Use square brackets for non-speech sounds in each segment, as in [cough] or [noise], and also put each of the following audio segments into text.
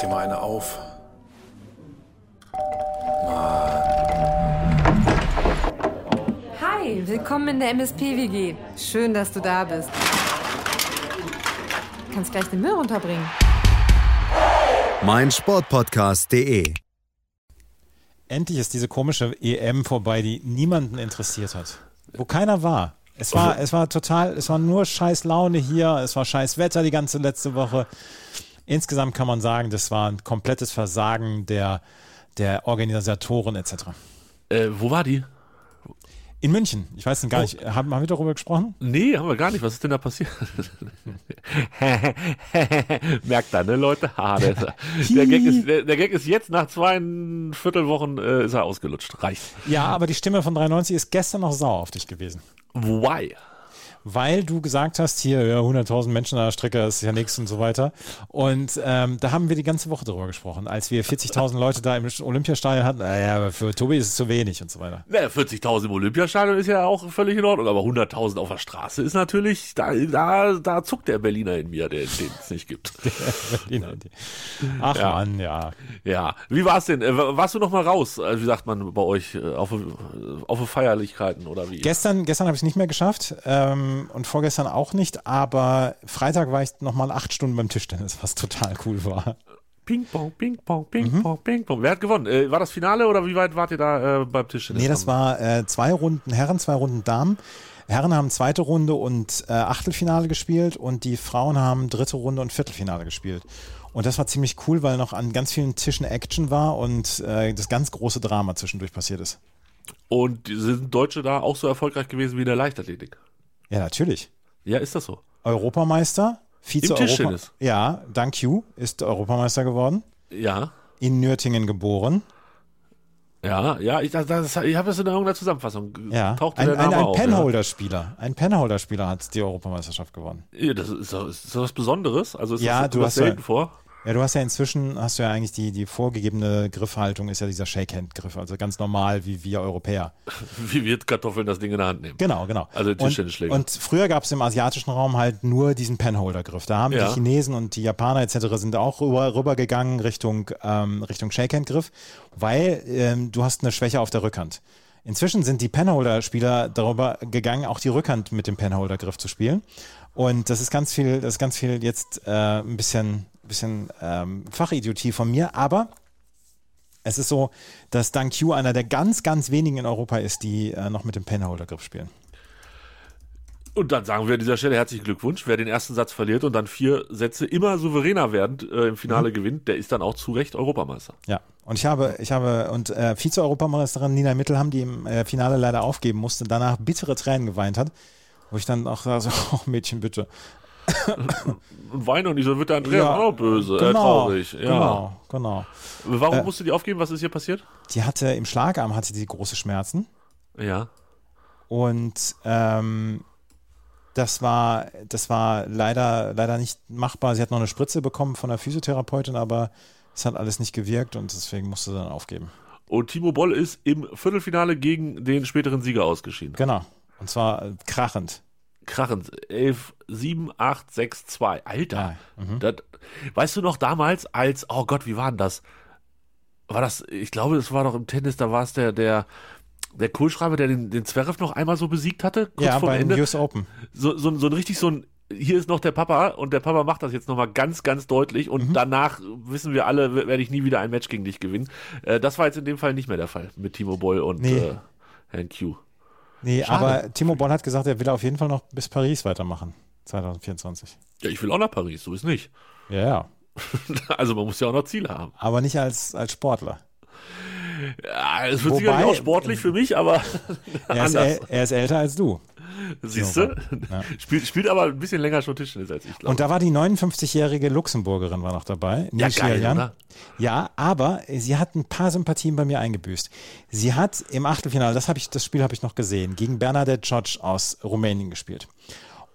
dir mal eine auf. Hi, willkommen in der MSP-WG. Schön, dass du da bist. Du kannst gleich den Müll runterbringen. mein Sportpodcast.de. Endlich ist diese komische EM vorbei, die niemanden interessiert hat. Wo keiner war. Es war, es war total, es war nur scheiß Laune hier, es war scheiß Wetter die ganze letzte Woche. Insgesamt kann man sagen, das war ein komplettes Versagen der, der Organisatoren etc. Äh, wo war die? In München, ich weiß gar nicht, haben, haben wir darüber gesprochen? Nee, haben wir gar nicht. Was ist denn da passiert? [laughs] Merkt da, ne, Leute? Ha, der, der, Gag ist, der, der Gag ist jetzt nach zwei Viertelwochen äh, ist er ausgelutscht. Reicht. Ja, aber die Stimme von 93 ist gestern noch sauer auf dich gewesen. Why? Weil du gesagt hast, hier ja, 100.000 Menschen an der Strecke, ist ja nichts und so weiter. Und ähm, da haben wir die ganze Woche drüber gesprochen, als wir 40.000 Leute da im Olympiastadion hatten. Naja, aber für Tobi ist es zu wenig und so weiter. Naja, 40.000 im Olympiastadion ist ja auch völlig in Ordnung, aber 100.000 auf der Straße ist natürlich, da, da, da zuckt der Berliner in mir, den es nicht gibt. [laughs] Ach ja. Mann, ja. Ja, wie war es denn? Äh, warst du noch mal raus, äh, wie sagt man bei euch, äh, auf, auf Feierlichkeiten oder wie? Gestern, gestern habe ich es nicht mehr geschafft. Ähm, und vorgestern auch nicht, aber Freitag war ich nochmal acht Stunden beim Tischtennis, was total cool war. Ping-Pong, Ping-Pong, Ping-Pong, mhm. Ping-Pong. Wer hat gewonnen? Äh, war das Finale oder wie weit wart ihr da äh, beim Tischtennis? Nee, das war äh, zwei Runden Herren, zwei Runden Damen. Herren haben zweite Runde und äh, Achtelfinale gespielt und die Frauen haben dritte Runde und Viertelfinale gespielt. Und das war ziemlich cool, weil noch an ganz vielen Tischen Action war und äh, das ganz große Drama zwischendurch passiert ist. Und sind Deutsche da auch so erfolgreich gewesen wie in der Leichtathletik? Ja, natürlich. Ja, ist das so? Europameister, vize Europa Ja, dank you ist Europameister geworden. Ja. In Nürtingen geboren. Ja, ja, ich, das, das, ich habe das in irgendeiner Zusammenfassung. Ja, ein, ein, ein Penholder-Spieler. Ein Penholder-Spieler hat die Europameisterschaft gewonnen. Ja, das ist, ist, ist das was Besonderes? Also ist ja, das, du hast selten ja, vor? Ja, du hast ja inzwischen, hast du ja eigentlich die, die vorgegebene Griffhaltung ist ja dieser Shakehand-Griff, also ganz normal wie wir Europäer. [laughs] Wie wir Kartoffeln das Ding in der Hand nehmen. Genau, genau. Also Tischtennisschläger. Und, und früher gab es im asiatischen Raum halt nur diesen Penholder-Griff. Da haben ja. die Chinesen und die Japaner etc. sind auch rüber, rübergegangen Richtung, ähm, Richtung Shakehand-Griff, weil ähm, du hast eine Schwäche auf der Rückhand. Inzwischen sind die Penholder-Spieler darüber gegangen, auch die Rückhand mit dem Penholder-Griff zu spielen. Und das ist ganz viel, das ist ganz viel jetzt äh, ein bisschen bisschen ähm, Fachidiotie von mir, aber es ist so, dass Dank Q einer der ganz, ganz wenigen in Europa ist, die äh, noch mit dem Penholder-Griff spielen. Und dann sagen wir an dieser Stelle herzlichen Glückwunsch. Wer den ersten Satz verliert und dann vier Sätze immer souveräner werdend äh, im Finale mhm. gewinnt, der ist dann auch zu Recht Europameister. Ja, und ich habe, ich habe, und äh, Vize-Europameisterin Nina Mittelham, die im äh, Finale leider aufgeben musste, danach bittere Tränen geweint hat, wo ich dann auch so, [laughs] oh Mädchen, bitte. [laughs] und weine und nicht, so wird der Andreas ja, auch böse, genau, äh, traurig. Ja. Genau, genau. Warum äh, musste die aufgeben? Was ist hier passiert? Die hatte im Schlagarm hatte die große Schmerzen. Ja. Und ähm, das war, das war leider, leider nicht machbar. Sie hat noch eine Spritze bekommen von der Physiotherapeutin, aber es hat alles nicht gewirkt und deswegen musste sie dann aufgeben. Und Timo Boll ist im Viertelfinale gegen den späteren Sieger ausgeschieden. Genau. Und zwar krachend krachend. 11, 7, 8, 6, 2. Alter. Mhm. das, weißt du noch damals, als, oh Gott, wie war denn das? War das, ich glaube, das war doch im Tennis, da war es der, der, der Kohlschreiber, der den, den Zverev noch einmal so besiegt hatte, kurz ja, vor Ende. US Open. So, so, so ein richtig so ein, hier ist noch der Papa und der Papa macht das jetzt nochmal ganz, ganz deutlich und mhm. danach wissen wir alle, werde ich nie wieder ein Match gegen dich gewinnen. Äh, das war jetzt in dem Fall nicht mehr der Fall mit Timo Boll und nee. äh, Herrn Q. Nee, Schade. aber Timo Boll hat gesagt, er will auf jeden Fall noch bis Paris weitermachen. 2024. Ja, ich will auch nach Paris, so ist nicht. Ja, ja. [laughs] also man muss ja auch noch Ziele haben. Aber nicht als, als Sportler. Ja, es wird Wobei, sicherlich auch sportlich für mich, aber [laughs] er ist, äl, er ist älter als du. Siehst du? Ja. Spielt, spielt aber ein bisschen länger schon Tischtennis als ich, glaube Und da war die 59-jährige Luxemburgerin war noch dabei. Ja, geil, Jan. Ja, aber sie hat ein paar Sympathien bei mir eingebüßt. Sie hat im Achtelfinale, das, ich, das Spiel habe ich noch gesehen, gegen Bernadette George aus Rumänien gespielt.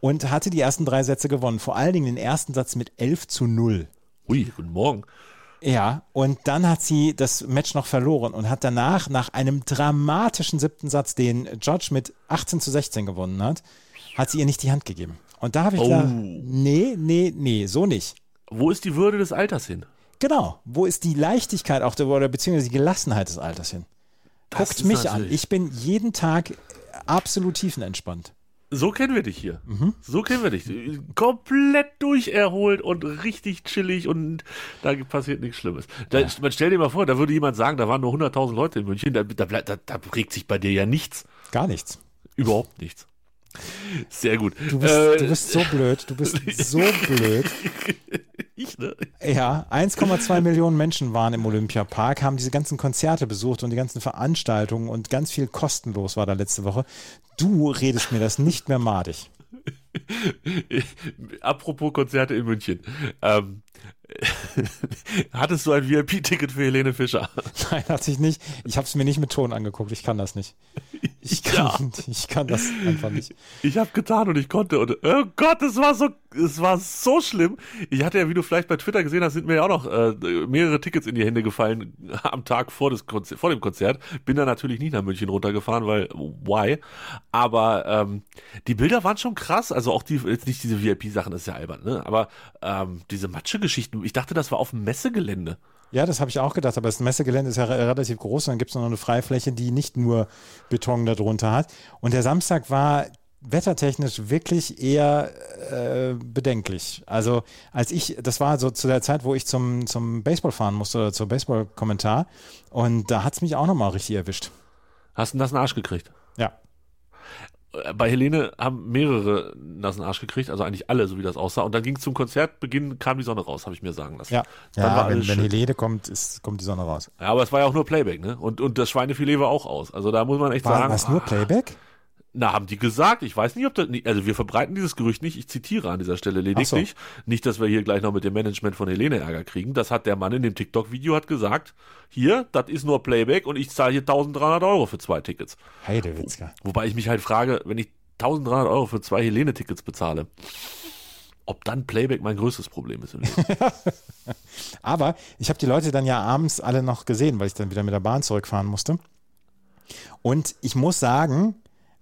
Und hatte die ersten drei Sätze gewonnen. Vor allen Dingen den ersten Satz mit 11 zu 0. Ui, guten Morgen. Ja, und dann hat sie das Match noch verloren und hat danach, nach einem dramatischen siebten Satz, den George mit 18 zu 16 gewonnen hat, hat sie ihr nicht die Hand gegeben. Und da habe ich oh. gedacht, nee, nee, nee, so nicht. Wo ist die Würde des Alters hin? Genau. Wo ist die Leichtigkeit auch der, oder beziehungsweise die Gelassenheit des Alters hin? Das Guckt mich an. Ich bin jeden Tag absolut tiefenentspannt. So kennen wir dich hier. Mhm. So kennen wir dich. Komplett durcherholt und richtig chillig und da passiert nichts Schlimmes. Da, Man stell dir mal vor, da würde jemand sagen, da waren nur 100.000 Leute in München, da, da, da, da regt sich bei dir ja nichts. Gar nichts. Überhaupt nichts. Sehr gut. Du bist, Äh, du bist so blöd. Du bist so blöd. [laughs] ich, ne? Ja, 1,2 Millionen Menschen waren im Olympiapark, haben diese ganzen Konzerte besucht und die ganzen Veranstaltungen und ganz viel kostenlos war da letzte Woche. Du redest mir das nicht mehr madig. [laughs] Apropos Konzerte in München. Ähm, [laughs] hattest du ein VIP-Ticket für Helene Fischer? [laughs] Nein, hatte ich nicht. Ich habe es mir nicht mit Ton angeguckt. Ich kann das nicht. Ich kann, ich kann das einfach nicht. Ich habe getan und ich konnte und oh Gott, es war so, es war so schlimm. Ich hatte ja, wie du vielleicht bei Twitter gesehen hast, sind mir ja auch noch äh, mehrere Tickets in die Hände gefallen am Tag vor, des Konzer vor dem Konzert. Bin da natürlich nicht nach München runtergefahren, weil why? Aber ähm, die Bilder waren schon krass. Also auch die, jetzt nicht diese VIP-Sachen, ist ja albern, ne? Aber ähm, diese Matsche-Geschichten. Ich dachte, das war auf dem Messegelände. Ja, das habe ich auch gedacht, aber das Messegelände ist ja re- relativ groß und dann gibt es noch eine Freifläche, die nicht nur Beton darunter hat. Und der Samstag war wettertechnisch wirklich eher äh, bedenklich. Also als ich, das war so zu der Zeit, wo ich zum, zum Baseball fahren musste oder zur Baseball-Kommentar und da hat es mich auch nochmal richtig erwischt. Hast du einen nassen Arsch gekriegt? Ja. Äh, bei Helene haben mehrere nassen Arsch gekriegt, also eigentlich alle, so wie das aussah. Und dann ging es zum Konzertbeginn, kam die Sonne raus, habe ich mir sagen lassen. Ja, Dann war ja wenn, wenn. Helene kommt, ist, kommt die Sonne raus. Ja, aber es war ja auch nur Playback, ne? Und, und das Schweinefilet war auch aus. Also da muss man echt War sagen. was nur ah, Playback? Na, haben die gesagt. Ich weiß nicht, ob das, nicht- also wir verbreiten dieses Gerücht nicht. Ich zitiere an dieser Stelle lediglich. Nicht, dass wir hier gleich noch mit dem Management von Helene Ärger kriegen. Das hat der Mann in dem TikTok-Video hat gesagt. Hier, das ist nur Playback und ich zahle hier 1300 Euro für zwei Tickets. Heidewitzka. Wobei ich mich halt frage, wenn ich 1300 Euro für zwei Helene-Tickets bezahle, ob dann Playback mein größtes Problem ist im Leben. [laughs] Aber ich habe die Leute dann ja abends alle noch gesehen, weil ich dann wieder mit der Bahn zurückfahren musste. Und ich muss sagen,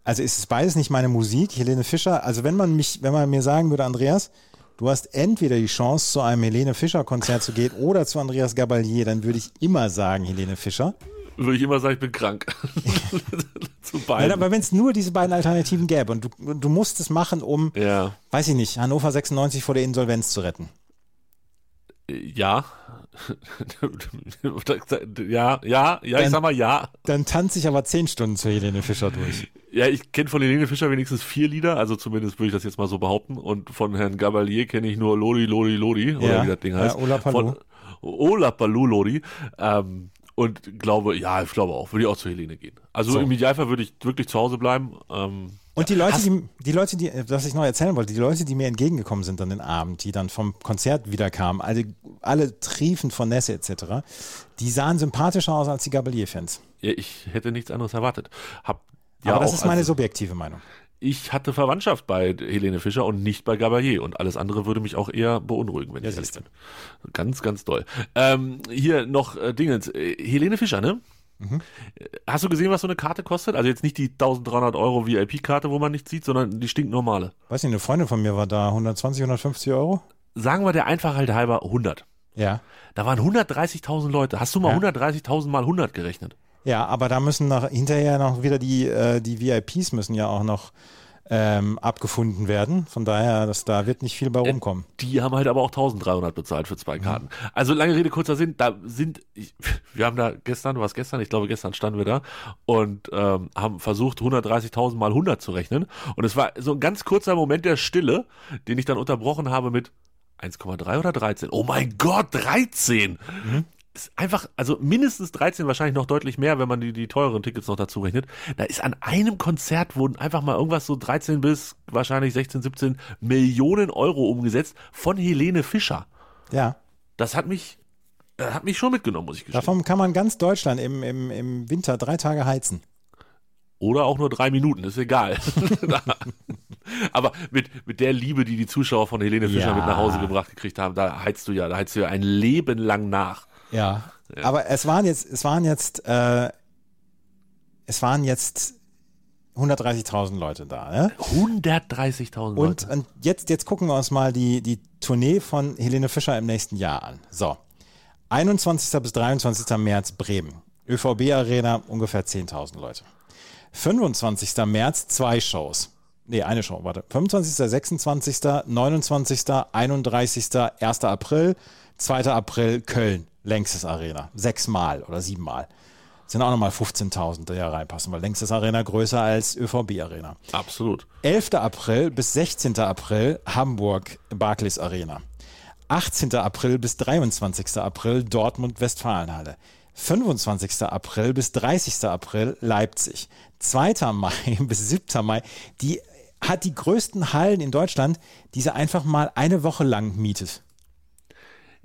also ist es beides nicht meine Musik, Helene Fischer. Also wenn man mich, wenn man mir sagen würde, Andreas, du hast entweder die Chance, zu einem Helene Fischer Konzert zu gehen oder zu Andreas Gabalier, dann würde ich immer sagen Helene Fischer. Würde ich immer sagen, ich bin krank. [laughs] Zu Nein, beiden. aber wenn es nur diese beiden Alternativen gäbe und du, du musst es machen, um, Ja. weiß ich nicht, Hannover 96 vor der Insolvenz zu retten. Ja. Ja, ja, ja, ich Dann- sag mal ja. Dann tanze ich aber zehn Stunden zu Helene Fischer durch. Ja, ich kenne von Helene Fischer wenigstens vier Lieder, also zumindest würde ich das jetzt mal so behaupten. Und von Herrn Gabalier kenne ich nur Lodi, Lodi, Lodi, oder Ja. wie das Ding Ja, heißt. Ola Palou. Von Ola Palou, Lodi. Ähm, und glaube, ja, ich glaube auch, würde ich auch zu Helene gehen. Also So. im Idealfall würde ich wirklich zu Hause bleiben. Ähm, Und die Leute, die, die Leute, die, was ich noch erzählen wollte, die Leute, die mir entgegengekommen sind an den Abend, die dann vom Konzert wiederkamen, alle, alle triefend von Nässe etc., die sahen sympathischer aus als die Gabalier-Fans. ja, ich hätte nichts anderes erwartet. Hab, ja, Aber das ist meine also, subjektive Meinung. ich hatte Verwandtschaft bei Helene Fischer und nicht bei Gabalier und alles andere würde mich auch eher beunruhigen, wenn Ja, ich ehrlich bin. Ganz, ganz doll. Ähm, hier noch äh, Dingens. Äh, Helene Fischer, ne? Mhm. Hast du gesehen, was so eine Karte kostet? Also jetzt nicht die 1300 Euro VIP-Karte, wo man nichts sieht, sondern die stinknormale. Weiß nicht, eine Freundin von mir war da, 120, 150 Euro? Sagen wir der Einfachheit halber 100. Ja. Da waren 130.000 Leute. Hast du mal Ja. 130.000 mal 100 gerechnet? Ja, aber da müssen nach, hinterher noch wieder die, äh, die VIPs müssen ja auch noch ähm, abgefunden werden. Von daher, das, da wird nicht viel bei rumkommen. Die haben halt aber auch 1300 bezahlt für zwei Karten. Also lange Rede, kurzer Sinn, da sind, ich, [laughs] wir haben da gestern, was gestern, ich glaube gestern standen wir da und ähm, haben versucht 130.000 mal 100 zu rechnen und es war so ein ganz kurzer Moment der Stille, den ich dann unterbrochen habe mit 1,3 oder 13. Oh mein Gott, 13! Ist einfach, also mindestens 13, wahrscheinlich noch deutlich mehr, wenn man die, die teureren Tickets noch dazu rechnet. Da ist an einem Konzert wurden einfach mal irgendwas so 13 bis wahrscheinlich 16, 17 Millionen Euro umgesetzt von Helene Fischer. Ja. Das hat mich, äh, hat mich schon mitgenommen, muss ich gestehen. Davon kann man ganz Deutschland im, im, im Winter drei Tage heizen. Oder auch nur drei Minuten, ist egal. [laughs] Aber mit, mit der Liebe, die die Zuschauer von Helene Fischer Ja. mit nach Hause gebracht gekriegt haben, da heizt du ja, da heizt du ja ein Leben lang nach. Ja. Aber es waren jetzt, es waren jetzt, äh, es waren jetzt 130.000 Leute da. Ne? 130.000 Und, Leute. und jetzt, jetzt gucken wir uns mal die, die Tournee von Helene Fischer im nächsten Jahr an. So. 21. bis 23. März Bremen. ÖVB Arena ungefähr 10.000 Leute. 25. März zwei Shows. Nee, eine Show, warte. 25., 26., 29., 31., 1. April, 2. April Köln, längstes Arena. Sechsmal oder siebenmal. Sind auch nochmal 15.000, die ja reinpassen, weil längstes Arena größer als ÖVB Arena. Absolut. 11. April bis 16. April Hamburg Barclays Arena. 18. April bis 23. April Dortmund Westfalenhalle. 25. April bis 30. April Leipzig. 2. Mai [laughs] bis 7. Mai. Die hat die größten Hallen in Deutschland, die sie einfach mal eine Woche lang mietet.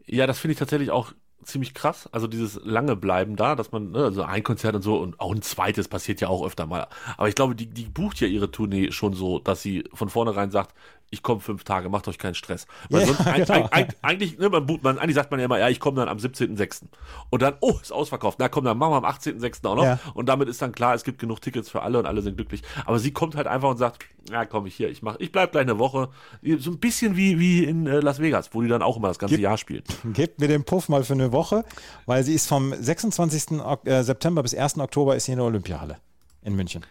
Ja, das finde ich tatsächlich auch ziemlich krass. Also dieses lange Bleiben da, dass man, ne, also ein Konzert und so und auch ein zweites passiert ja auch öfter mal. Aber ich glaube, die, die bucht ja ihre Tournee schon so, dass sie von vornherein sagt, ich komme fünf Tage, macht euch keinen Stress. Weil Ja, sonst, genau. ein, eigentlich, ne, man, man, eigentlich sagt man ja immer, ja, ich komme dann am 17.06. Und dann, oh, ist ausverkauft. Na komm, dann machen wir am 18.06. auch noch. Ja. Und damit ist dann klar, es gibt genug Tickets für alle und alle sind glücklich. Aber sie kommt halt einfach und sagt, ja, komm ich hier, ich mach, ich bleib gleich eine Woche. So ein bisschen wie, wie in äh, Las Vegas, wo die dann auch immer das ganze Gib- Jahr spielen. [laughs] Gebt mir den Puff mal für eine Woche, weil sie ist vom 26. Ok- äh, September bis 1. Oktober ist sie in der Olympiahalle in München.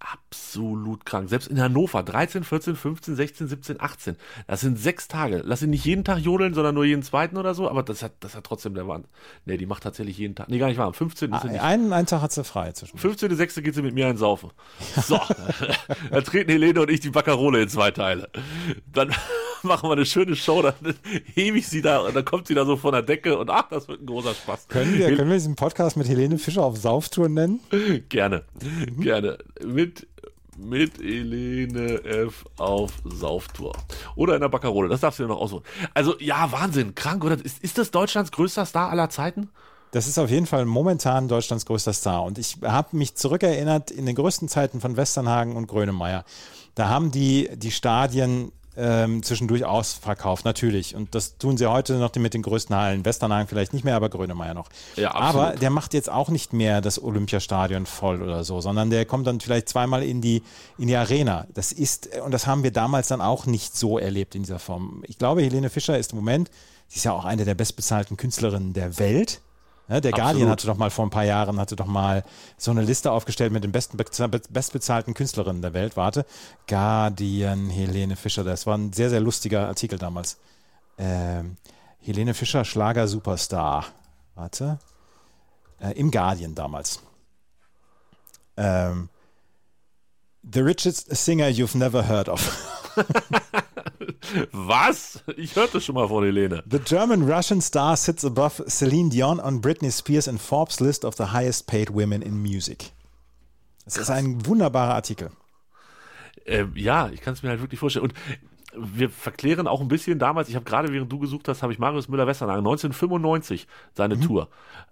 Absolut krank. Selbst in Hannover, 13, 14, 15, 16, 17, 18. Das sind sechs Tage. Lass ihn nicht jeden Tag jodeln, sondern nur jeden zweiten oder so, aber das hat, das hat trotzdem der Wahnsinn. Nee, die macht tatsächlich jeden Tag. Nee, gar nicht wahr. Am 15. ist sie nicht. Einen, einen Tag hat sie frei zwischen. 15.06. geht sie mit mir ein Saufen. So, [laughs] dann treten Helene und ich die Baccarole in zwei Teile. Dann [laughs] machen wir eine schöne Show, dann hebe ich sie da und dann kommt sie da so von der Decke und ach, das wird ein großer Spaß. Können wir, können wir diesen Podcast mit Helene Fischer auf Sauftour nennen? Gerne, gerne. Mit, mit Helene F. auf Sauftour. Oder in der Baccarole, das darfst du dir noch aussuchen. Also, ja, Wahnsinn, krank, oder? Ist, ist das Deutschlands größter Star aller Zeiten? Das ist auf jeden Fall momentan Deutschlands größter Star. Und ich habe mich zurückerinnert in den größten Zeiten von Westernhagen und Grönemeyer. Da haben die die Stadien ähm, zwischendurch ausverkauft, natürlich. Und das tun sie heute noch mit den größten Hallen. Westernhagen vielleicht nicht mehr, aber Grönemeyer noch. Ja, aber der macht jetzt auch nicht mehr das Olympiastadion voll oder so, sondern der kommt dann vielleicht zweimal in die, in die Arena. Das ist, und das haben wir damals dann auch nicht so erlebt in dieser Form. Ich glaube, Helene Fischer ist im Moment, sie ist ja auch eine der bestbezahlten Künstlerinnen der Welt. Ja, der Guardian Absolut. hatte doch mal vor ein paar Jahren hatte doch mal so eine Liste aufgestellt mit den besten beza- bestbezahlten Künstlerinnen der Welt. Warte, Guardian, Helene Fischer, das war ein sehr sehr lustiger Artikel damals. Ähm, Helene Fischer Schlager Superstar. Warte, äh, im Guardian damals. Ähm, the richest singer you've never heard of. [laughs] Was? Ich hörte schon mal von Helene. The German Russian star sits above Celine Dion on Britney Spears in Forbes list of the highest paid women in music. Das ist ein wunderbarer Artikel. Ähm, ja, ich kann es mir halt wirklich vorstellen. Und wir verklären auch ein bisschen damals, ich habe gerade während du gesucht hast, habe ich Marius Müller-Westernhagen 1995 seine Tour.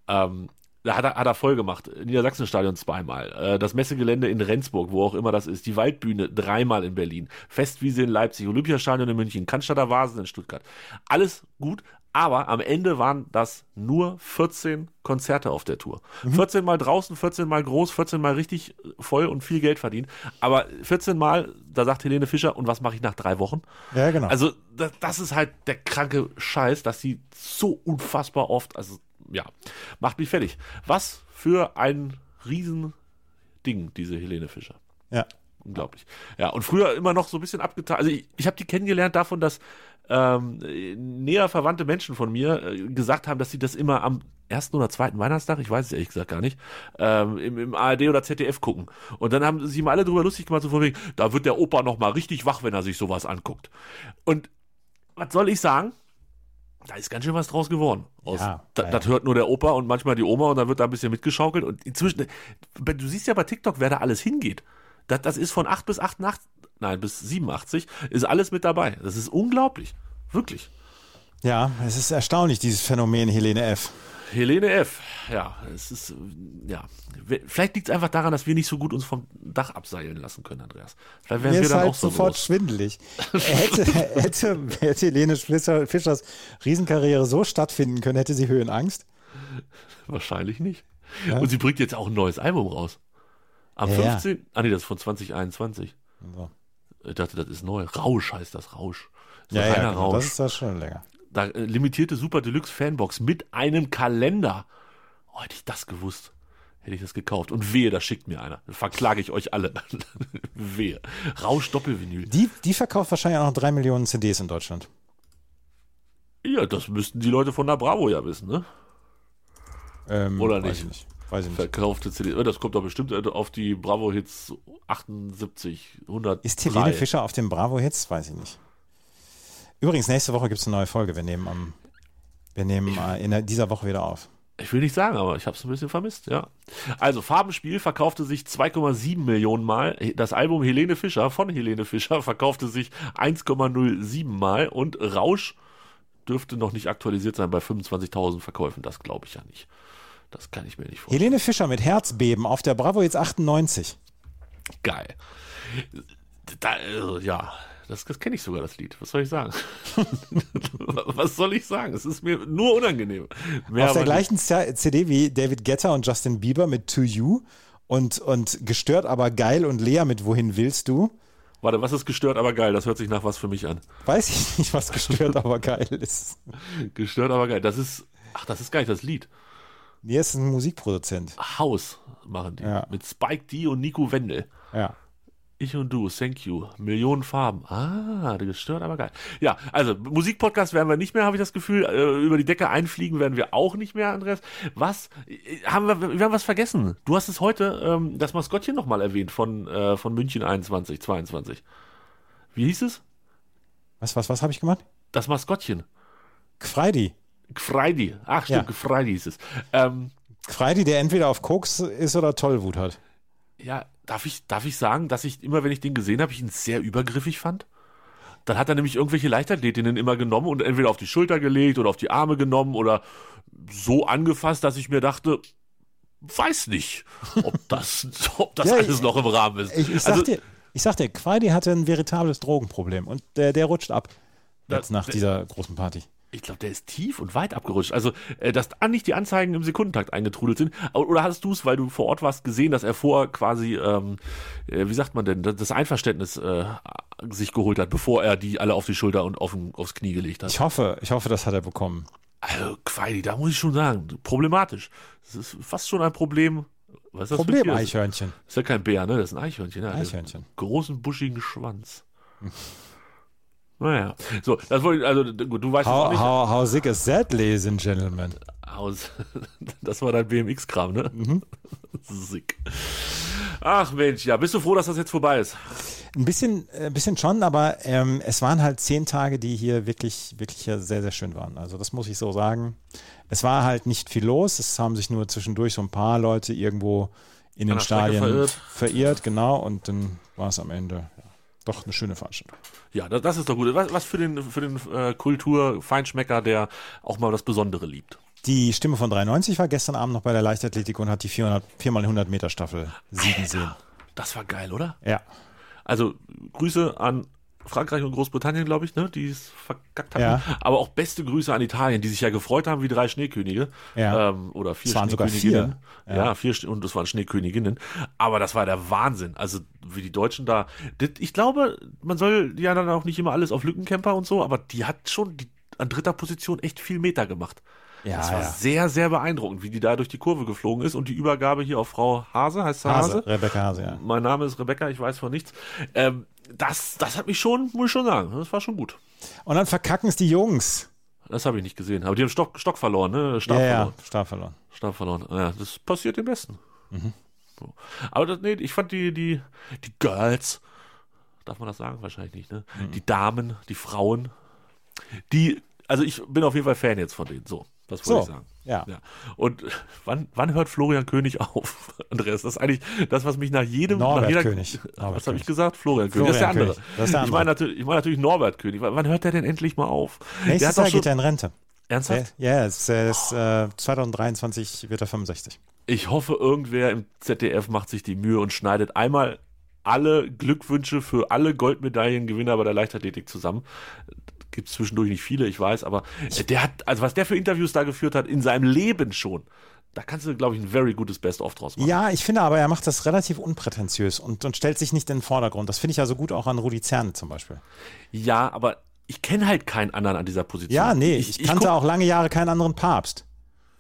Ähm, da hat er, hat er voll gemacht. Niedersachsenstadion zweimal. Äh, das Messegelände in Rendsburg, wo auch immer das ist. Die Waldbühne dreimal in Berlin. Festwiese in Leipzig. Olympiastadion in München. Cannstatter Vasen in Stuttgart. Alles gut. Aber am Ende waren das nur 14 Konzerte auf der Tour. 14 mal draußen, 14 mal groß, 14 mal richtig voll und viel Geld verdient. Aber 14 mal, da sagt Helene Fischer, und was mache ich nach drei Wochen? Ja, genau. Also, das, das ist halt der kranke Scheiß, dass sie so unfassbar oft, also, ja, macht mich fertig. Was für ein Riesending, diese Helene Fischer. ja. Unglaublich. Ja, und früher immer noch so ein bisschen abgetan. Also ich, ich habe die kennengelernt davon, dass ähm, näher verwandte Menschen von mir äh, gesagt haben, dass sie das immer am ersten oder zweiten Weihnachtstag, ich weiß es ehrlich gesagt gar nicht, ähm, im, im ARD oder ZDF gucken. Und dann haben sich mal alle drüber lustig gemacht, so von wegen, da wird der Opa noch mal richtig wach, wenn er sich sowas anguckt. Und was soll ich sagen? Da ist ganz schön was draus geworden. Aus, Ja, da, ja, das hört nur der Opa und manchmal die Oma und dann wird da ein bisschen mitgeschaukelt. Und inzwischen, du siehst ja bei TikTok, wer da alles hingeht. Das, das ist von 8 bis 88, nein, bis 87, ist alles mit dabei. Das ist unglaublich. Wirklich. Ja, es ist erstaunlich, dieses Phänomen Helene F. Helene F. Ja, es ist, ja. Vielleicht liegt es einfach daran, dass wir nicht so gut uns vom Dach abseilen lassen können, Andreas. Vielleicht wären Mir wir ist dann halt auch so sofort groß. schwindelig. hätte, hätte, hätte Helene Fischer, Fischers Riesenkarriere so stattfinden können, hätte sie Höhenangst. Wahrscheinlich nicht. Ja. Und sie bringt jetzt auch ein neues Album raus. Am Ja, ja. 15. Ah, nee, das ist von 2021. So. Ich dachte, das ist neu. Rausch heißt das, Rausch. So Ja, ja, genau, Rausch. das ist das schon länger. Da, äh, limitierte Super Deluxe Fanbox mit einem Kalender. Oh, hätte ich das gewusst hätte ich das gekauft. Und wehe, da schickt mir einer. Dann verklage ich euch alle. [laughs] wehe. Rausch Doppelvinyl. Die, die verkauft wahrscheinlich auch noch drei Millionen CDs in Deutschland. Ja, das müssten die Leute von der Bravo ja wissen, ne? Ähm, Oder nicht? Ich nicht. Weiß ich nicht. Verkaufte CDs. Das kommt doch bestimmt auf die Bravo Hits 78, 100. Ist Helene Fischer auf dem Bravo-Hits? Weiß ich nicht. Übrigens, nächste Woche gibt es eine neue Folge. Wir nehmen am, wir nehmen in dieser Woche wieder auf. Ich will nicht sagen, aber ich habe es ein bisschen vermisst, ja. Also Farbenspiel verkaufte sich 2,7 Millionen Mal. Das Album Helene Fischer von Helene Fischer verkaufte sich 1,07 Mal und Rausch dürfte noch nicht aktualisiert sein bei 25.000 Verkäufen. Das glaube ich ja nicht. Das kann ich mir nicht vorstellen. Helene Fischer mit Herzbeben auf der Bravo jetzt 98. Geil. Da, äh, ja, das, das kenne ich sogar, das Lied. Was soll ich sagen? [laughs] Was soll ich sagen? Es ist mir nur unangenehm. Mehr auf der gleichen C- CD wie David Guetta und Justin Bieber mit To You und, und gestört aber geil und Lea mit Wohin willst du? nicht. Warte, was ist gestört, aber geil? Das hört sich nach was für mich an. Weiß ich nicht, was gestört aber geil [laughs] ist. Gestört, aber geil. Das ist, ach, das ist gar nicht das Lied. Nee, ist ein Musikproduzent. Haus machen die. Ja. Mit Spike D und Nico Wendel. Ja. Ich und du, thank you. Millionen Farben. Ah, gestört, aber geil. Ja, also Musikpodcast werden wir nicht mehr, habe ich das Gefühl. Äh, über die Decke einfliegen werden wir auch nicht mehr, Andreas. Was? Äh, Haben wir, wir haben was vergessen. Du hast es heute, ähm, das Maskottchen nochmal erwähnt von, äh, von München 21, 22. Wie hieß es? Was, was, was habe ich gemacht? Das Maskottchen. Gfreidi. Gfreidi. Ach, stimmt, Ja. Gfreidi hieß es. Ähm, Gfreidi, der entweder auf Koks ist oder Tollwut hat. Ja, darf ich, darf ich sagen, dass ich immer, wenn ich den gesehen habe, ich ihn sehr übergriffig fand? Dann hat er nämlich irgendwelche Leichtathletinnen immer genommen und entweder auf die Schulter gelegt oder auf die Arme genommen oder so angefasst, dass ich mir dachte, weiß nicht, ob [laughs] das, ob das Ja, alles noch im Rahmen ist. Ich, ich, sag also, dir, ich sag dir, Gfreidi hatte ein veritables Drogenproblem und der, der rutscht ab. Jetzt nach dieser großen Party. Ich glaube, der ist tief und weit abgerutscht. Also, äh, dass an nicht die Anzeigen im Sekundentakt eingetrudelt sind. Oder hast du es, weil du vor Ort warst, gesehen, dass er vor quasi, ähm, äh, wie sagt man denn, das Einverständnis äh, sich geholt hat, bevor er die alle auf die Schulter und auf, aufs Knie gelegt hat? Ich hoffe, ich hoffe, das hat er bekommen. Also, Quaidi, da muss ich schon sagen, problematisch. Das ist fast schon ein Problem. Was ist das Problem, Tier? Das Eichhörnchen. ist ja kein Bär, ne? Das ist ein Eichhörnchen. Ja. Eichhörnchen. Großen, buschigen Schwanz. [laughs] naja, so, das wollte ich, also gut, du weißt es auch How, nicht. how, how sick is that, ladies and gentlemen? Aus. [laughs] Das war dein BMX-Kram, ne? Mhm. [laughs] Sick. Ach Mensch, ja, bist du froh, dass das jetzt vorbei ist? Ein bisschen, ein bisschen schon, aber ähm, es waren halt zehn Tage, die hier wirklich, wirklich sehr, sehr schön waren. Also das muss ich so sagen. Es war halt nicht viel los. Es haben sich nur zwischendurch so ein paar Leute irgendwo in den der Strecke Stadien verirrt. verirrt. genau. Und dann war es am Ende ja, doch eine schöne Veranstaltung. Ja, das, das ist doch gut. Was, was für den, für den äh, Kultur-Feinschmecker, der auch mal das Besondere liebt. Die Stimme von 93 war gestern Abend noch bei der Leichtathletik und hat die 400, 4x100 Meter Staffel siegen sehen. Das war geil, oder? Ja. Also Grüße an Frankreich und Großbritannien, glaube ich, ne, die es verkackt haben. Ja. Aber auch beste Grüße an Italien, die sich ja gefreut haben wie drei Schneekönige. Ja. Ähm, oder vier Es waren sogar Schneeköniginnen. vier. Ja. Ja. vier und es waren Schneeköniginnen. Aber das war der Wahnsinn. Also wie die Deutschen da. Ich glaube, man soll ja dann auch nicht immer alles auf Lückencamper und so, aber die hat schon die, an dritter Position echt viel Meter gemacht. Ja, das war ja. sehr, sehr beeindruckend, wie die da durch die Kurve geflogen ist und die Übergabe hier auf Frau Hase, heißt sie Hase? Hase, Rebecca Hase, ja. Mein Name ist Rebecca, ich weiß von nichts. Ähm, das, das hat mich schon, muss ich schon sagen, das war schon gut. Und dann verkacken es die Jungs. Das habe ich nicht gesehen. Aber die haben Stock, Stock verloren, ne? Stab ja, ja, verloren. stark verloren. Stab verloren. Ja, das passiert dem Besten. Mhm. So. Aber das, nee, ich fand die, die, die Girls, darf man das sagen? Wahrscheinlich nicht, ne? Mhm. Die Damen, die Frauen, die, also ich bin auf jeden Fall Fan jetzt von denen. So, das wollte So, ich sagen. Ja. ja. Und wann, wann hört Florian König auf, [laughs] Andreas? Das ist eigentlich das, was mich nach jedem. Norbert nach jeder, König. [laughs] Was Norbert habe ich gesagt? Florian König. das ist der Florian andere. Ist der Ich meine andere. natürlich, ich meine natürlich Norbert König. Wann hört der denn endlich mal auf? Nächstes Jahr schon, geht er in Rente. Ernsthaft? Ja, es ist, äh, 2023 wird er 65. Ich hoffe, irgendwer im ZDF macht sich die Mühe und schneidet einmal alle Glückwünsche für alle Goldmedaillengewinner bei der Leichtathletik zusammen. Gibt zwischendurch nicht viele, ich weiß, aber äh, der hat, also was der für Interviews da geführt hat, in seinem Leben schon, da kannst du, glaube ich, ein very gutes Best-of draus machen. Ja, ich finde aber, er macht das relativ unprätentiös und, und stellt sich nicht in den Vordergrund. Das finde ich ja so gut auch an Rudi Zerne zum Beispiel. Ja, aber ich kenne halt keinen anderen an dieser Position. Ja, nee, ich, ich kannte ich auch lange Jahre keinen anderen Papst.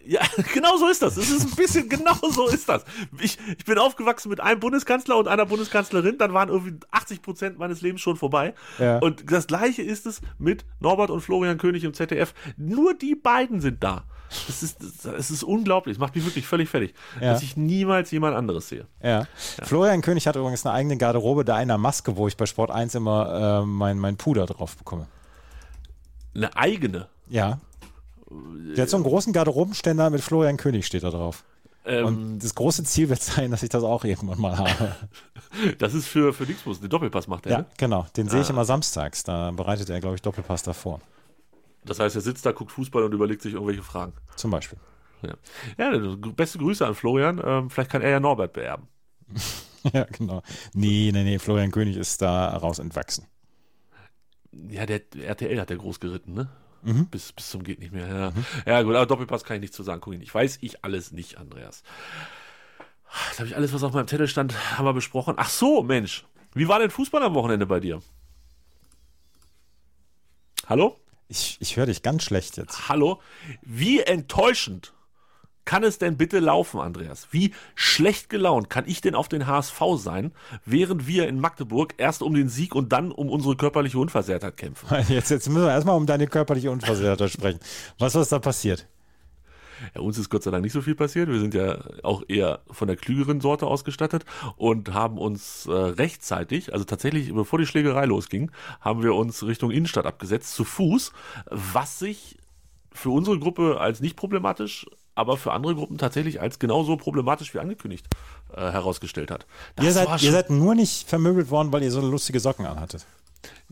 Ja, [laughs] genau so ist das. Es ist ein bisschen genau so ist das. Ich, ich bin aufgewachsen mit einem Bundeskanzler und einer Bundeskanzlerin, dann waren irgendwie 80 Prozent meines Lebens schon vorbei. Ja. Und das gleiche ist es mit Norbert und Florian König im ZDF. Nur die beiden sind da. Es ist, es ist unglaublich. Es macht mich wirklich völlig fertig, ja. dass ich niemals jemand anderes sehe. Ja. ja. Florian König hat übrigens eine eigene Garderobe, da einer Maske, wo ich bei Sport 1 immer äh, mein, mein Puder drauf bekomme. Eine eigene? Ja. Der hat so einen großen Garderobenständer mit Florian König steht da drauf. Ähm, und das große Ziel wird sein, dass ich das auch irgendwann mal habe. [laughs] das ist für, für Dixbus, den Doppelpass macht er. Ja, ne? genau. Den ah. sehe ich ah. immer samstags. Da bereitet er, glaube ich, Doppelpass davor. Das heißt, er sitzt da, guckt Fußball und überlegt sich irgendwelche Fragen. Zum Beispiel. Ja, ja beste Grüße an Florian. Ähm, vielleicht kann er ja Norbert beerben. [laughs] ja, genau. Nee, nee, nee. Florian König ist da raus entwachsen. Ja, der RTL hat der groß geritten, ne? Mhm. Bis, bis zum geht nicht mehr. Ja. Mhm. ja, gut, aber Doppelpass kann ich nicht zu sagen. Guck ich nicht. Weiß ich alles nicht, Andreas. Jetzt habe ich alles, was auf meinem Zettel stand, haben wir besprochen. Ach so, Mensch. Wie war denn Fußball am Wochenende bei dir? Hallo? Ich, ich höre dich ganz schlecht jetzt. Hallo? Wie enttäuschend kann es denn bitte laufen, Andreas? Wie schlecht gelaunt kann ich denn auf den HSV sein, während wir in Magdeburg erst um den Sieg und dann um unsere körperliche Unversehrtheit kämpfen? [laughs] Jetzt, jetzt müssen wir erstmal um deine körperliche Unversehrtheit sprechen. Was ist da passiert? Ja, uns ist Gott sei Dank nicht so viel passiert. Wir sind ja auch eher von der klügeren Sorte ausgestattet und haben uns äh, rechtzeitig, also tatsächlich bevor die Schlägerei losging, haben wir uns Richtung Innenstadt abgesetzt, zu Fuß, was sich für unsere Gruppe als nicht problematisch aber für andere Gruppen tatsächlich als genauso problematisch wie angekündigt äh, herausgestellt hat. ihr seid, ihr seid nur nicht vermöbelt worden, weil ihr so lustige Socken anhattet.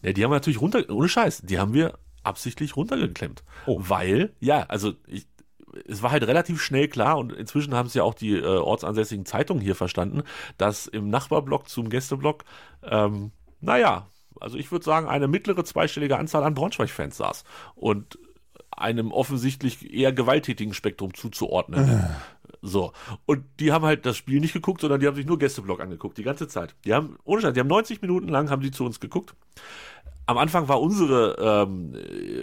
Ja, die haben wir natürlich runter, ohne Scheiß, die haben wir absichtlich runtergeklemmt. Oh. Weil, ja, also ich, es war halt relativ schnell klar und inzwischen haben es ja auch die äh, ortsansässigen Zeitungen hier verstanden, dass im Nachbarblock zum Gästeblock, ähm, naja, also ich würde sagen, eine mittlere zweistellige Anzahl an Braunschweig-Fans saß. Und einem offensichtlich eher gewalttätigen Spektrum zuzuordnen. Äh. So. Und die haben halt das Spiel nicht geguckt, sondern die haben sich nur Gästeblock angeguckt, die ganze Zeit. Die haben, ohne Scheiß, die haben 90 Minuten lang haben die zu uns geguckt. Am Anfang war unsere ähm,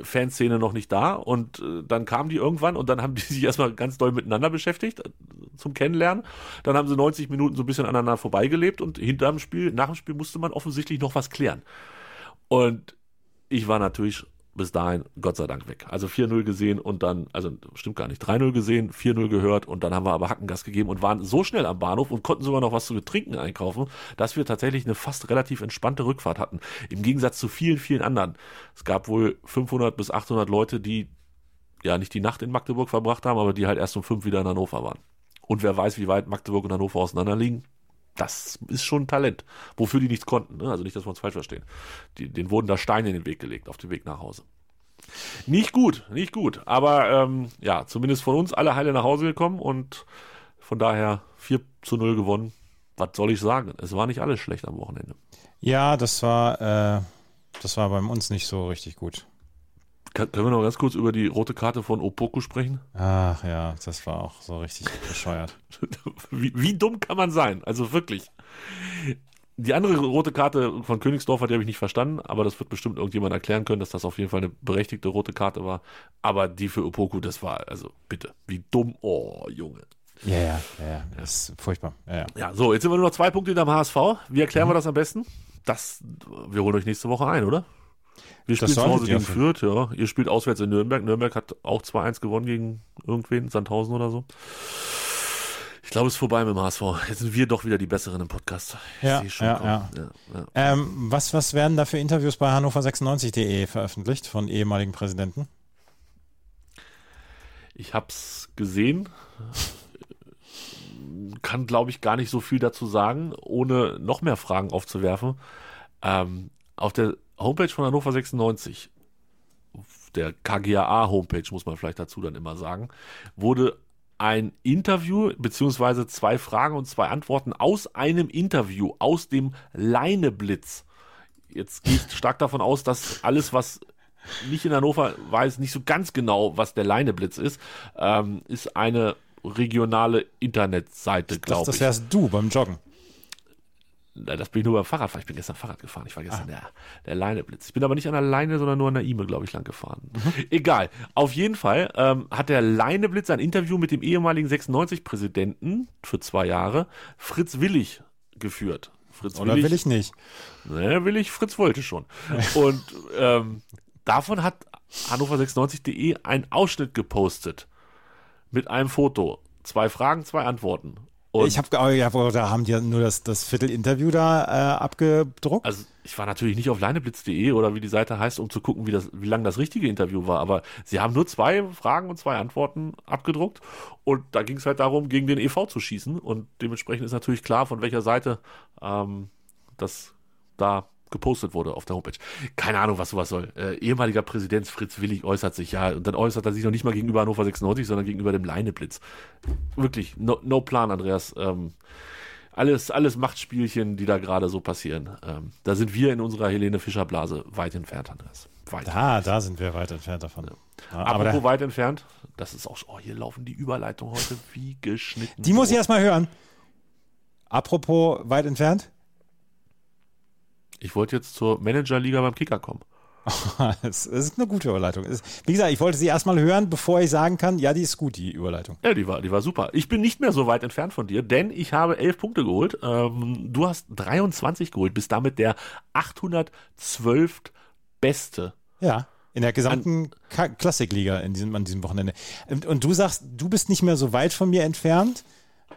Fanszene noch nicht da und äh, dann kamen die irgendwann und dann haben die [laughs] sich erstmal ganz doll miteinander beschäftigt äh, zum Kennenlernen. Dann haben sie 90 Minuten so ein bisschen aneinander vorbeigelebt und hinter dem Spiel, nach dem Spiel musste man offensichtlich noch was klären. Und ich war natürlich bis dahin Gott sei Dank weg. Also 4-0 gesehen und dann, also stimmt gar nicht, 3-0 gesehen, 4-0 gehört und dann haben wir aber Hackengas gegeben und waren so schnell am Bahnhof und konnten sogar noch was zu trinken einkaufen, dass wir tatsächlich eine fast relativ entspannte Rückfahrt hatten. Im Gegensatz zu vielen, vielen anderen. Es gab wohl 500 bis 800 Leute, die ja nicht die Nacht in Magdeburg verbracht haben, aber die halt erst um fünf wieder in Hannover waren. Und wer weiß, wie weit Magdeburg und Hannover auseinander liegen, das ist schon Talent, wofür die nichts konnten. Ne? Also nicht, dass wir uns falsch verstehen. Die, denen wurden da Steine in den Weg gelegt, auf dem Weg nach Hause. Nicht gut, nicht gut. Aber ähm, ja, zumindest von uns alle heile nach Hause gekommen und von daher 4 zu 0 gewonnen. Was soll ich sagen? Es war nicht alles schlecht am Wochenende. Ja, das war, äh, das war bei uns nicht so richtig gut. Kann, können wir noch ganz kurz über die rote Karte von Opoku sprechen? Ach ja, das war auch so richtig bescheuert. [laughs] wie, wie, dumm kann man sein? Also wirklich. Die andere rote Karte von Königsdorfer, die habe ich nicht verstanden, aber das wird bestimmt irgendjemand erklären können, dass das auf jeden Fall eine berechtigte rote Karte war. Aber die für Opoku, das war, also bitte, wie dumm. Oh, Junge. Ja, ja, ja, das ist furchtbar. Ja, ja. ja, so, jetzt sind wir nur noch zwei Punkte hinterm HSV. Wie erklären mhm. wir das am besten? Das, wir holen euch nächste Woche ein, oder? Wir spielen zu Hause gegen Fürth, ja. Ihr spielt auswärts in Nürnberg. Nürnberg hat auch 2-1 gewonnen gegen irgendwen, Sandhausen oder so. Ich glaube, es ist vorbei mit dem HSV. Jetzt sind wir doch wieder die Besseren im Podcast. Ich ja, ja, ja. ja, ähm, was, was werden da für Interviews bei hannover96.de veröffentlicht von ehemaligen Präsidenten? Ich habe es gesehen. Kann, glaube ich, gar nicht so viel dazu sagen, ohne noch mehr Fragen aufzuwerfen. Ähm, auf der Homepage von Hannover 96, der KGAA-Homepage, muss man vielleicht dazu dann immer sagen, wurde ein Interview beziehungsweise zwei Fragen und zwei Antworten aus einem Interview aus dem Leineblitz. Jetzt gehe ich stark davon aus, dass alles, was nicht in Hannover weiß, nicht so ganz genau, was der Leineblitz ist, ähm, ist eine regionale Internetseite, glaube ich. Das wärst du beim Joggen. Das bin ich nur beim Fahrradfahren. Ich bin gestern Fahrrad gefahren. Ich war gestern ah. der, der Leineblitz. Ich bin aber nicht an der Leine, sondern nur an der Ime, glaube ich, lang gefahren. Mhm. Egal. Auf jeden Fall ähm, hat der Leineblitz ein Interview mit dem ehemaligen 96-Präsidenten für zwei Jahre, Fritz Willig, geführt. Fritz Oder Willig, will ich nicht? Ne, will ich, Fritz wollte schon. Und ähm, davon hat Hannover96.de einen Ausschnitt gepostet. Mit einem Foto. Zwei Fragen, zwei Antworten. Und ich habe, ja, da haben die nur das, das Viertel-Interview da äh, abgedruckt. Also ich war natürlich nicht auf leineblitz.de oder wie die Seite heißt, um zu gucken, wie, das, wie lang das richtige Interview war. Aber sie haben nur zwei Fragen und zwei Antworten abgedruckt. Und da ging es halt darum, gegen den EV zu schießen. Und dementsprechend ist natürlich klar, von welcher Seite ähm, das da gepostet wurde auf der Homepage. Keine Ahnung, was sowas soll. Äh, ehemaliger Präsident Fritz Willig äußert sich, ja, und dann äußert er sich noch nicht mal gegenüber Hannover 96, sondern gegenüber dem Leineblitz. Wirklich, no, no plan, Andreas. Ähm, alles, alles Machtspielchen, die da gerade so passieren. Ähm, da sind wir in unserer Helene Fischer Blase weit entfernt, Andreas. Weit da, entfernt. da sind wir weit entfernt davon. Ja. Ja, Apropos weit entfernt, das ist auch, oh, hier laufen die Überleitungen heute wie geschnitten. Die muss ich erstmal hören. Apropos weit entfernt. Ich wollte jetzt zur Managerliga beim Kicker kommen. [laughs] das ist eine gute Überleitung. Wie gesagt, ich wollte sie erstmal hören, bevor ich sagen kann, ja, die ist gut, die Überleitung. Ja, die war, die war super. Ich bin nicht mehr so weit entfernt von dir, denn ich habe elf Punkte geholt. Ähm, du hast 23 geholt, bist damit der 812. Beste. Ja, in der gesamten Klassikliga in diesem, an diesem Wochenende. Und, und du sagst, du bist nicht mehr so weit von mir entfernt,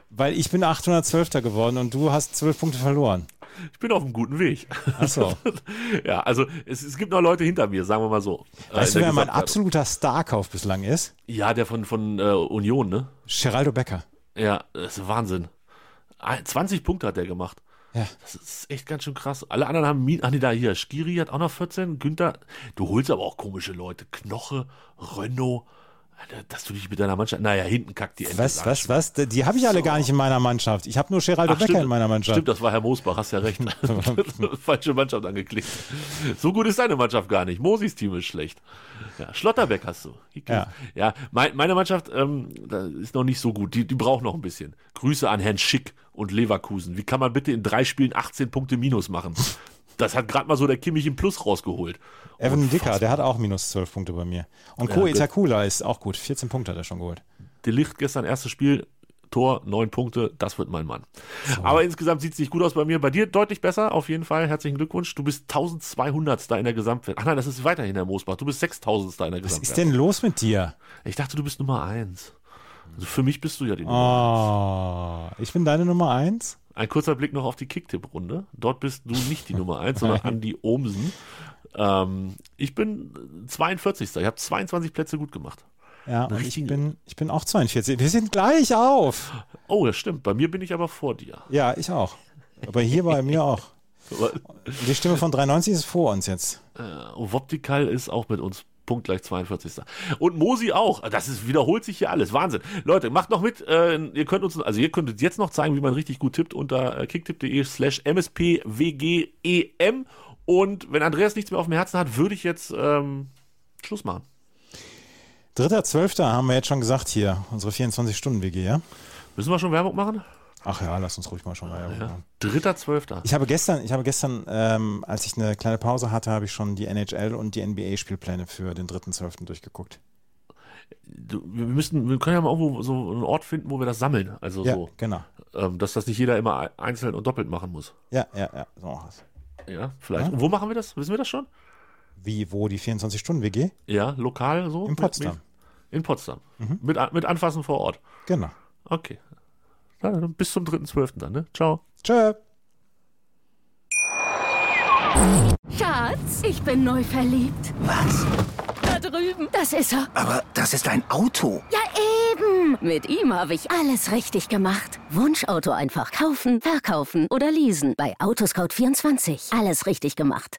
weil ich bin 812. geworden und du hast 12 Punkte verloren ich bin auf einem guten Weg. Ach so. [laughs] ja, also es, es, gibt noch Leute hinter mir, sagen wir mal so. Äh, weißt äh, du, wer mein absoluter Starkauf bislang ist? Ja, der von, von äh, Union, ne? Geraldo Becker. Ja, das ist Wahnsinn. 20 Punkte hat der gemacht. Ja. Das ist echt ganz schön krass. Alle anderen haben, ach nee, da hier, Skiri hat auch noch 14, Günther, du holst aber auch komische Leute. Knoche, Renault, dass du dich mit deiner Mannschaft, naja, hinten kackt die Ente. Was, was, was? Die habe ich alle so. gar nicht in meiner Mannschaft. Ich habe nur Geraldo Ach, Becker in meiner Mannschaft. Stimmt, das war Herr Moosbach, hast ja recht. [laughs] [laughs] Falsche Mannschaft angeklickt. So gut ist deine Mannschaft gar nicht. Mosis Team ist schlecht. Ja, Schlotterbeck hast du. Ja, ja mein, meine Mannschaft ähm, ist noch nicht so gut. Die, die braucht noch ein bisschen. Grüße an Herrn Schick und Leverkusen. Wie kann man bitte in drei Spielen 18 Punkte Minus machen? Das hat gerade mal so der Kimmich im Plus rausgeholt. Evan Dicker, der hat auch minus 12 Punkte bei mir. Und Ko ja, Itakula ist auch gut. 14 Punkte hat er schon geholt. Der Licht gestern erstes Spiel, Tor, 9 Punkte, das wird mein Mann. So. Aber insgesamt sieht es nicht gut aus bei mir. Bei dir deutlich besser, auf jeden Fall. Herzlichen Glückwunsch. Du bist 1200. in der Gesamtwert. Ach nein, das ist weiterhin der Moosbach. Du bist 6000. in der Gesamtwert. Was ist denn los mit dir? Ich dachte, du bist Nummer 1. Also für mich bist du ja die Nummer 1. Oh, ich bin deine Nummer 1? Ein kurzer Blick noch auf die Kicktipp-Runde. Dort bist du nicht die Nummer 1, sondern [laughs] Andi Ohmsen. Ähm, ich bin 42. Ich habe 22 Plätze gut gemacht. Ja, ich bin, ich bin auch 42. Wir sind gleich auf. Oh, das stimmt. Bei mir bin ich aber vor dir. Ja, ich auch. Aber hier bei mir auch. [laughs] Die Stimme von 93 ist vor uns jetzt. Äh, Woptikal ist auch mit uns punktgleich 42. Und Mosi auch. Das ist, wiederholt sich hier alles. Wahnsinn. Leute, macht noch mit. Äh, ihr könnt uns, also ihr könntet jetzt noch zeigen, wie man richtig gut tippt unter äh, kicktipp.de slash mspwgem. Und wenn Andreas nichts mehr auf dem Herzen hat, würde ich jetzt ähm, Schluss machen. Dritter, zwölfter haben wir jetzt schon gesagt hier, unsere 24-Stunden-WG, ja? Müssen wir schon Werbung machen? Ach ja, lass uns ruhig mal schon mal. Ja. Dritter, zwölfter. Ich habe gestern, ich habe gestern, ähm, als ich eine kleine Pause hatte, habe ich schon die NHL und die NBA-Spielpläne für den dritten, zwölften durchgeguckt. Du, wir müssen, wir können ja mal irgendwo so einen Ort finden, wo wir das sammeln. Also ja, so, genau. Ähm, dass das nicht jeder immer einzeln und doppelt machen muss. Ja, ja, ja. So was. Ja, vielleicht. Ja? Und wo machen wir das? Wissen wir das schon? Wie, wo die 24-Stunden-WG? Ja, lokal so? In Potsdam. In Potsdam. Mhm. Mit, mit Anfassen vor Ort. Genau. Okay, ja, bis zum 3.12. dann, ne? Ciao. Tschö. Schatz, ich bin neu verliebt. Was? Da drüben. Das ist er. Aber das ist ein Auto. Ja, eben. Mit ihm habe ich alles richtig gemacht. Wunschauto einfach kaufen, verkaufen oder leasen. Bei Autoscout24. Alles richtig gemacht.